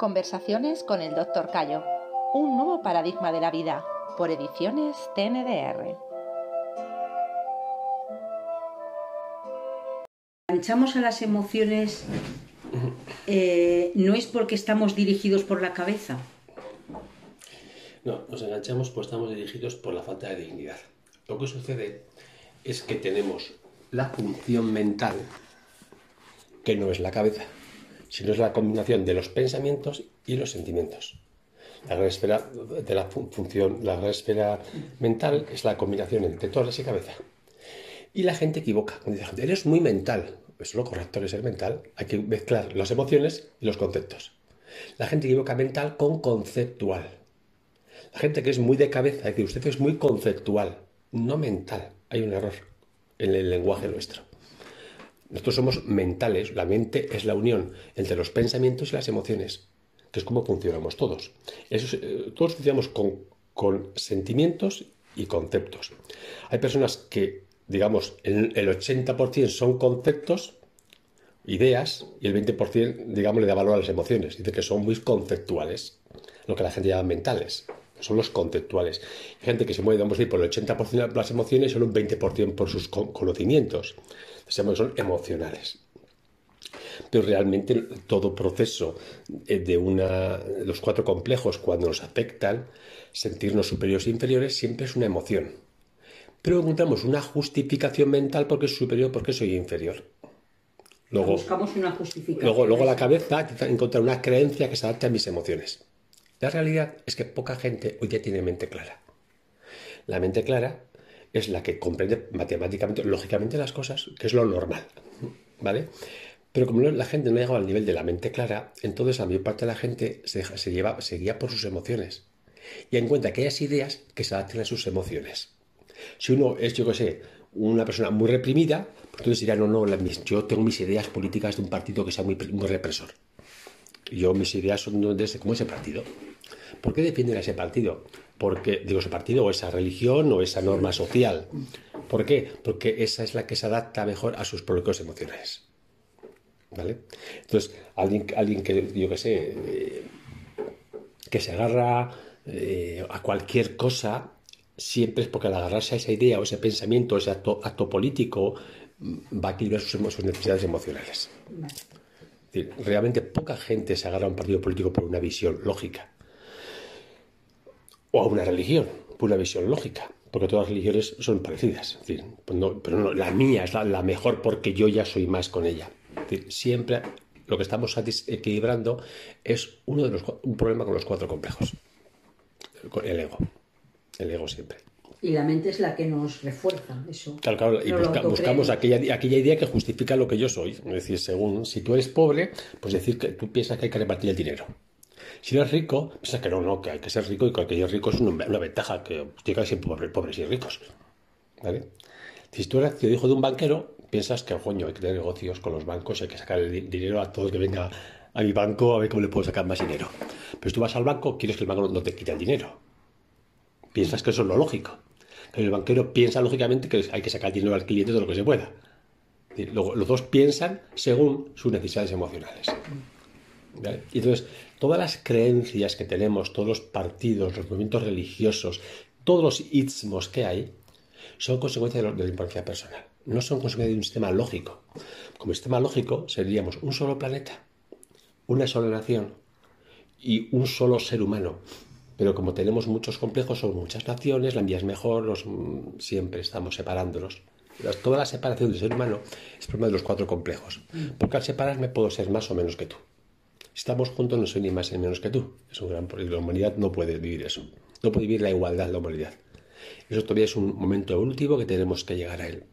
Conversaciones con el Dr. Cayo. Un nuevo paradigma de la vida. Por ediciones TNDR. Enganchamos a las emociones eh, no es porque estamos dirigidos por la cabeza. No, nos enganchamos pues estamos dirigidos por la falta de dignidad. Lo que sucede es que tenemos la función mental, que no es la cabeza, sino es la combinación de los pensamientos y los sentimientos. La gran esfera de la función, la gran esfera mental es la combinación entre todas y cabeza. Y la gente equivoca. Dice, eres muy mental. Eso lo correcto es ser mental. Hay que mezclar las emociones y los conceptos. La gente equivoca mental con conceptual. La gente que es muy de cabeza, es decir, usted es muy conceptual, no mental. Hay un error en el lenguaje nuestro. Nosotros somos mentales, la mente es la unión entre los pensamientos y las emociones, que es como funcionamos todos. Eh, todos funcionamos con, con, sentimientos y conceptos. Hay personas que, digamos, el, el 80% son conceptos, ideas, y el 20%, digamos, le da valor a las emociones. Dice que son muy conceptuales, lo que la gente llama mentales son los conceptuales. Hay gente que se mueve, vamos a decir, por el 80% de las emociones y solo un 20% por sus conocimientos. son emocionales. Pero realmente todo proceso eh, de una, los cuatro complejos, cuando nos afectan, sentirnos superiores e inferiores, siempre es una emoción. Pero encontramos una justificación mental porque es superior, porque soy inferior. Luego, Buscamos una justificación. Luego, luego la cabeza encontrar una creencia que se adapte a mis emociones. La realidad es que poca gente hoy día tiene mente clara. La mente clara es la que comprende matemáticamente, lógicamente las cosas, que es lo normal, ¿vale? Pero como la gente no ha llegado al nivel de la mente clara, entonces la mayor parte de la gente se, lleva, guía por sus emociones y encuentra que hay ideas que se adapten a sus emociones. Si uno es, yo qué sé, una persona muy reprimida, pues entonces dirá, no, no, yo tengo mis ideas políticas de un partido que sea muy represor. Yo mis ideas son de ese, como ese partido. ¿Por qué defienden a ese partido? Porque, digo, ese partido o esa religión o esa norma social. ¿Por qué? Porque esa es la que se adapta mejor a sus bloqueos emocionales. ¿Vale? Entonces, alguien, alguien que, yo qué sé, eh, que se agarra eh, a cualquier cosa, siempre es porque al agarrarse a esa idea o ese pensamiento, ese acto, político, va a equilibrar sus necesidades emocionales. Realmente poca gente se agarra a un partido político por una visión lógica o a una religión, por una visión lógica, porque todas las religiones son parecidas. decir, pues pero no, la mía es la, mejor porque yo ya soy más con ella. siempre lo que estamos equilibrando es uno de los, un problema con los cuatro complejos. El ego. El ego siempre. Y la mente es la que nos refuerza eso. Claro, claro, y buscamos aquella, aquella, idea que justifica lo que yo soy. Es decir, según si tú eres pobre, pues decir que tú piensas que hay que repartir el dinero. Si eres rico, piensas que no, no, que hay que ser rico y que aquellos ricos es una, ventaja, que llega siempre pobres y ricos. ¿Vale? Si tú eres hijo de un banquero, piensas que, coño, hay que tener negocios con los bancos, hay que sacar el dinero a todo el que venga a mi banco a ver cómo le puedo sacar más dinero. Pero si tú vas al banco, quieres que el banco no te quite el dinero. Piensas que eso es lo lógico. El banquero piensa lógicamente que hay que sacar dinero al cliente de lo que se pueda. Los dos piensan según sus necesidades emocionales. Y entonces, todas las creencias que tenemos, todos los partidos, los movimientos religiosos, todos los istmos que hay, son consecuencia de, la importancia personal. No son consecuencia de un sistema lógico. Como sistema lógico seríamos un solo planeta, una sola nación y un solo ser humano. Pero como tenemos muchos complejos, son muchas naciones, la mía es mejor, los, mm, siempre estamos separándonos. Toda la separación del ser humano es problema de los cuatro complejos. Porque al separarme puedo ser más o menos que tú. Si estamos juntos no soy ni más ni menos que tú. Es un gran La humanidad no puede vivir eso. No puede vivir la igualdad la humanidad. Eso todavía es un momento evolutivo que tenemos que llegar a él.